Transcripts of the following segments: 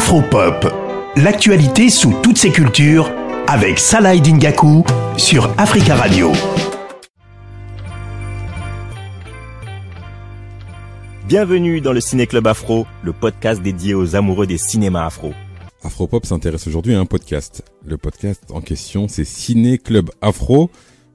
Afropop, l'actualité sous toutes ses cultures avec Salah Dingaku sur Africa Radio. Bienvenue dans le Ciné Club Afro, le podcast dédié aux amoureux des cinémas afro. Afropop s'intéresse aujourd'hui à un podcast. Le podcast en question, c'est Ciné Club Afro.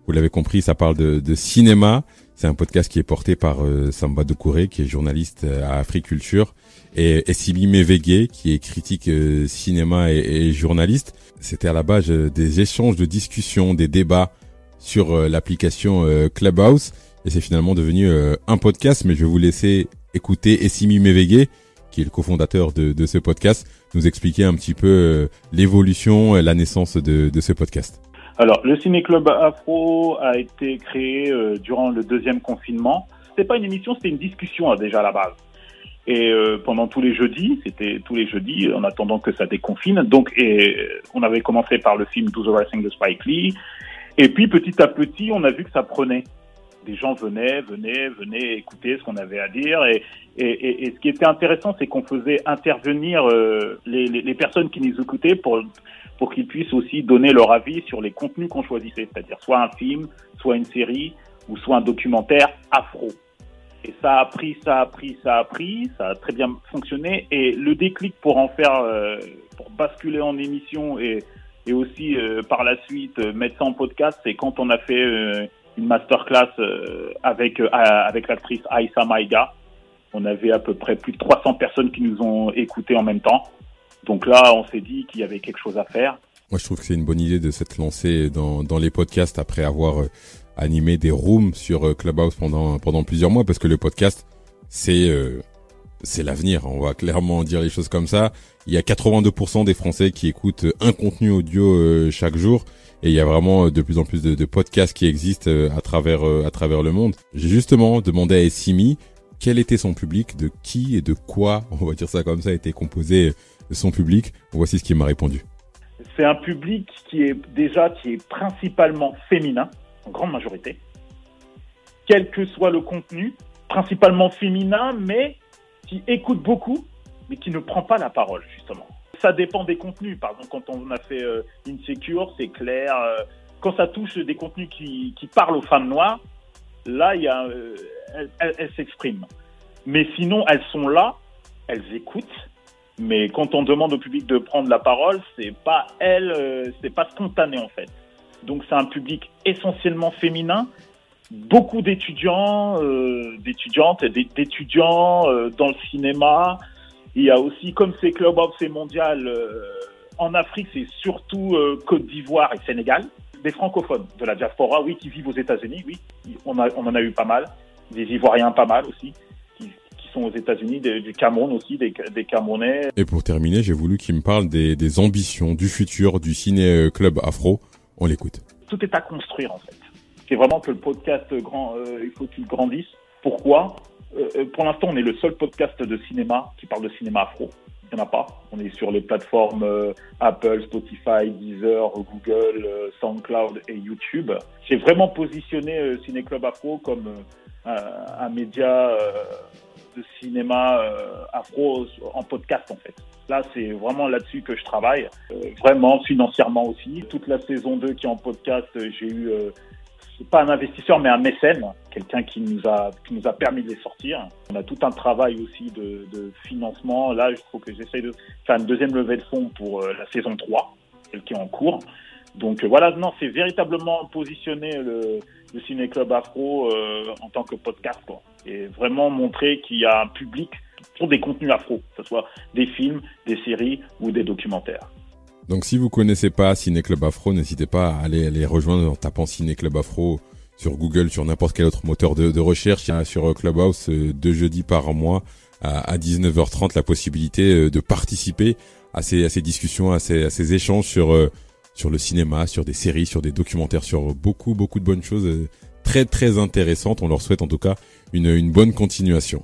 Vous l'avez compris, ça parle de, cinéma. C'est un podcast qui est porté par euh, Samba Doucouré, qui est journaliste euh, à Africulture, et Essimi Mevege, qui est critique euh, cinéma et, journaliste. C'était à la base des échanges de discussions, des débats sur l'application Clubhouse, et c'est finalement devenu un podcast. Mais je vais vous laisser écouter Essimi Mevege, qui est le cofondateur de, ce podcast, nous expliquer un petit peu l'évolution, la naissance de ce podcast. Alors, le Ciné Club Afro a été créé euh, durant le deuxième confinement. C'était pas une émission, c'était une discussion hein, déjà à la base. Et euh, pendant tous les jeudis, c'était tous les jeudis, en attendant que ça déconfine. Donc, et, on avait commencé par le film Do the Right de Spike Lee. Et puis, petit à petit, on a vu que ça prenait. Des gens venaient, venaient, venaient écouter ce qu'on avait à dire. Et, et, et, ce qui était intéressant, c'est qu'on faisait intervenir euh, les, les, personnes qui nous écoutaient pour pour qu'ils puissent aussi donner leur avis sur les contenus qu'on choisissait, c'est-à-dire soit un film, soit une série, ou soit un documentaire afro. Et ça a pris, ça a pris, ça a pris, ça a très bien fonctionné. Et le déclic pour en faire, euh, pour basculer en émission et, aussi euh, par la suite euh, mettre ça en podcast, c'est quand on a fait une masterclass avec avec l'actrice Aïssa Maïga. On avait à peu près plus de 300 personnes qui nous ont écoutés en même temps. Donc là, on s'est dit qu'il y avait quelque chose à faire. Moi, je trouve que c'est une bonne idée de s'être lancé dans, dans les podcasts après avoir euh, animé des rooms sur euh, Clubhouse pendant pendant plusieurs mois, parce que le podcast, c'est euh, l'avenir. On va clairement dire les choses comme ça. Il y a 82% des Français qui écoutent un contenu audio chaque jour. Et il y a vraiment de plus en plus de, de podcasts qui existent à travers à travers le monde. J'ai justement demandé à Essimi quel était son public, de qui et de quoi, on va dire ça comme ça, était composé son public. Voici ce qu'il m'a répondu. C'est un public qui est déjà qui est principalement féminin, en grande majorité, quel que soit le contenu, principalement féminin, mais qui écoute beaucoup, mais qui ne prend pas la parole, justement. Ça dépend des contenus. Par exemple, quand on a fait euh, Insecure, c'est clair. Euh, quand ça touche des contenus qui, qui, parlent aux femmes noires, là, il y a, euh, elles s'expriment. Mais sinon, elles sont là, elles écoutent, mais quand on demande au public de prendre la parole, c'est pas elle, euh, c'est pas spontané en fait. Donc c'est un public essentiellement féminin, beaucoup d'étudiants, euh, d'étudiantes, d'étudiants euh, dans le cinéma. Il y a aussi, comme c'est Clubhouse c'est mondial, en Afrique c'est surtout Côte d'Ivoire et Sénégal. Des francophones de la diaspora, oui, qui vivent aux États-Unis, oui, on, a, on en a eu pas mal. Des Ivoiriens pas mal aussi aux États-Unis, du Cameroun aussi, des, des, Camerounais. Et pour terminer, j'ai voulu qu'il me parle des, des, ambitions, du futur du ciné club afro. On l'écoute. Tout est à construire en fait. C'est vraiment que le podcast grand, euh, il faut qu'il grandisse. Pourquoi? Euh, euh, Pour l'instant, on est le seul podcast de cinéma qui parle de cinéma afro. Il n'y en a pas. On est sur les plateformes Apple, Spotify, Deezer, Google, SoundCloud et YouTube. J'ai vraiment positionné Ciné Club Afro comme un, un média de cinéma euh, afro en podcast en fait. Là, c'est vraiment là-dessus que je travaille, euh, vraiment financièrement aussi. Toute la saison 2 qui est en podcast, euh, j'ai eu pas un investisseur mais un mécène, quelqu'un qui nous a qui nous a permis de les sortir. On a tout un travail aussi de, financement. Là, il faut que j'essaye de faire une deuxième levée de fonds pour la saison 3, celle qui est en cours. Donc voilà, non, c'est véritablement positionner le, le Ciné Club Afro en tant que podcast. Quoi et vraiment montrer qu'il y a un public pour des contenus afro, que ce soit des films, des séries ou des documentaires. Donc si vous connaissez pas Ciné Club Afro, n'hésitez pas à aller les rejoindre en tapant Ciné Club Afro sur Google, sur n'importe quel autre moteur de, recherche. Sur Clubhouse euh, deux jeudis par mois à, 19h30 la possibilité euh, de participer à ces, à ces discussions, à ces, à échanges sur euh, sur le cinéma, sur des séries, sur des documentaires, sur beaucoup beaucoup de bonnes choses très très intéressantes. On leur souhaite en tout cas une bonne continuation.